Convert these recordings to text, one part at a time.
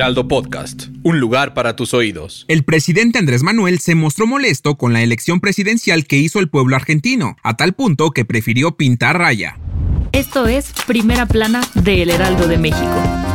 Heraldo Podcast, un lugar para tus oídos. El presidente Andrés Manuel se mostró molesto con la elección presidencial que hizo el pueblo argentino, a tal punto que prefirió pintar raya. Esto es Primera Plana de El Heraldo de México.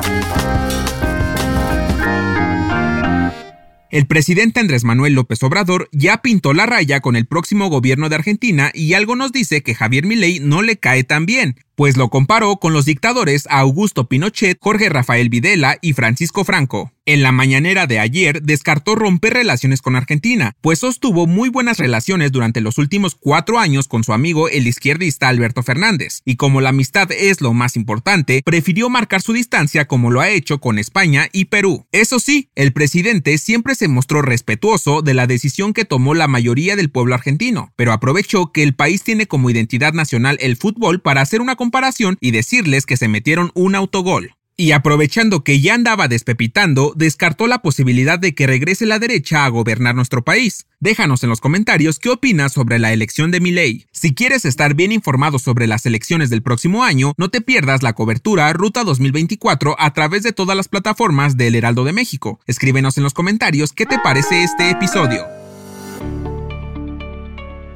El presidente Andrés Manuel López Obrador ya pintó la raya con el próximo gobierno de Argentina y algo nos dice que Javier Milei no le cae tan bien, pues lo comparó con los dictadores Augusto Pinochet, Jorge Rafael Videla y Francisco Franco. En la mañanera de ayer descartó romper relaciones con Argentina, pues sostuvo muy buenas relaciones durante los últimos cuatro años con su amigo el izquierdista Alberto Fernández, y como la amistad es lo más importante, prefirió marcar su distancia como lo ha hecho con España y Perú. Eso sí, el presidente siempre se mostró respetuoso de la decisión que tomó la mayoría del pueblo argentino, pero aprovechó que el país tiene como identidad nacional el fútbol para hacer una comparación y decirles que se metieron un autogol. Y aprovechando que ya andaba despepitando, descartó la posibilidad de que regrese la derecha a gobernar nuestro país. Déjanos en los comentarios qué opinas sobre la elección de Milei. Si quieres estar bien informado sobre las elecciones del próximo año, no te pierdas la cobertura Ruta 2024 a través de todas las plataformas del Heraldo de México. Escríbenos en los comentarios qué te parece este episodio.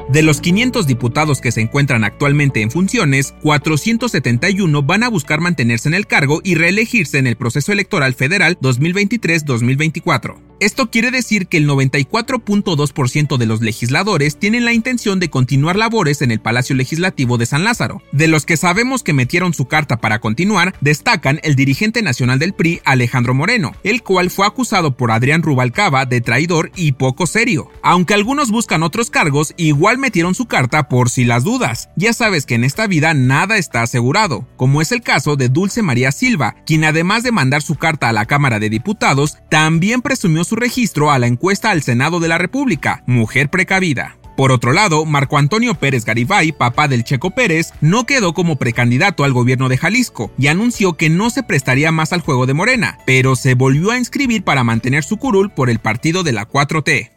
De los 500 diputados que se encuentran actualmente en funciones, 471 van a buscar mantenerse en el cargo y reelegirse en el proceso electoral federal 2023-2024. Esto quiere decir que el 94.2% de los legisladores tienen la intención de continuar labores en el Palacio Legislativo de San Lázaro. De los que sabemos que metieron su carta para continuar, destacan el dirigente nacional del PRI, Alejandro Moreno, el cual fue acusado por Adrián Rubalcaba de traidor y poco serio. Aunque algunos buscan otros cargos, igual metieron su carta por si las dudas. Ya sabes que en esta vida nada está asegurado, como es el caso de Dulce María Silva, quien además de mandar su carta a la Cámara de Diputados, también presumió su registro a la encuesta al Senado de la República, Mujer Precavida. Por otro lado, Marco Antonio Pérez Garibay, papá del Checo Pérez, no quedó como precandidato al gobierno de Jalisco y anunció que no se prestaría más al juego de Morena, pero se volvió a inscribir para mantener su curul por el partido de la 4T.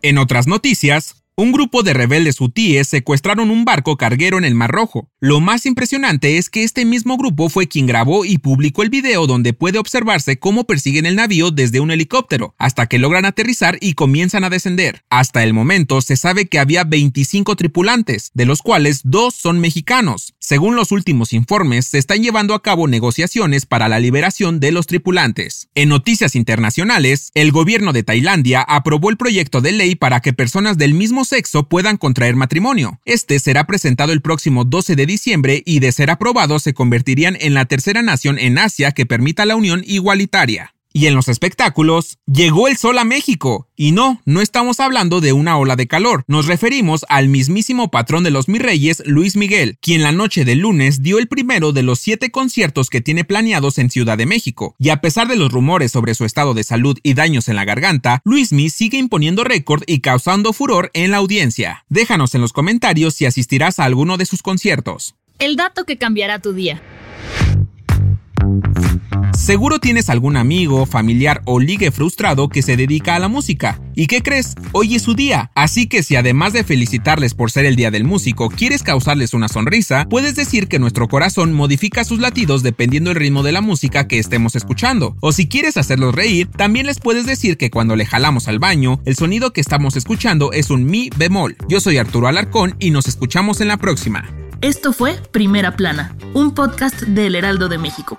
En otras noticias, un grupo de rebeldes hutíes secuestraron un barco carguero en el Mar Rojo. Lo más impresionante es que este mismo grupo fue quien grabó y publicó el video donde puede observarse cómo persiguen el navío desde un helicóptero, hasta que logran aterrizar y comienzan a descender. Hasta el momento se sabe que había 25 tripulantes, de los cuales dos son mexicanos. Según los últimos informes, se están llevando a cabo negociaciones para la liberación de los tripulantes. En noticias internacionales, el gobierno de Tailandia aprobó el proyecto de ley para que personas del mismo sexo puedan contraer matrimonio. Este será presentado el próximo 12 de diciembre y de ser aprobado se convertirían en la tercera nación en Asia que permita la unión igualitaria. Y en los espectáculos, llegó el sol a México. Y no, no estamos hablando de una ola de calor, nos referimos al mismísimo patrón de los Mirreyes, Luis Miguel, quien la noche del lunes dio el primero de los siete conciertos que tiene planeados en Ciudad de México. Y a pesar de los rumores sobre su estado de salud y daños en la garganta, Luismi sigue imponiendo récord y causando furor en la audiencia. Déjanos en los comentarios si asistirás a alguno de sus conciertos. El dato que cambiará tu día. Seguro tienes algún amigo, familiar o ligue frustrado que se dedica a la música. ¿Y qué crees? Hoy es su día. Así que si además de felicitarles por ser el día del músico, quieres causarles una sonrisa, puedes decir que nuestro corazón modifica sus latidos dependiendo el ritmo de la música que estemos escuchando. O si quieres hacerlos reír, también les puedes decir que cuando le jalamos al baño, el sonido que estamos escuchando es un mi bemol. Yo soy Arturo Alarcón y nos escuchamos en la próxima. Esto fue Primera Plana, un podcast del Heraldo de México.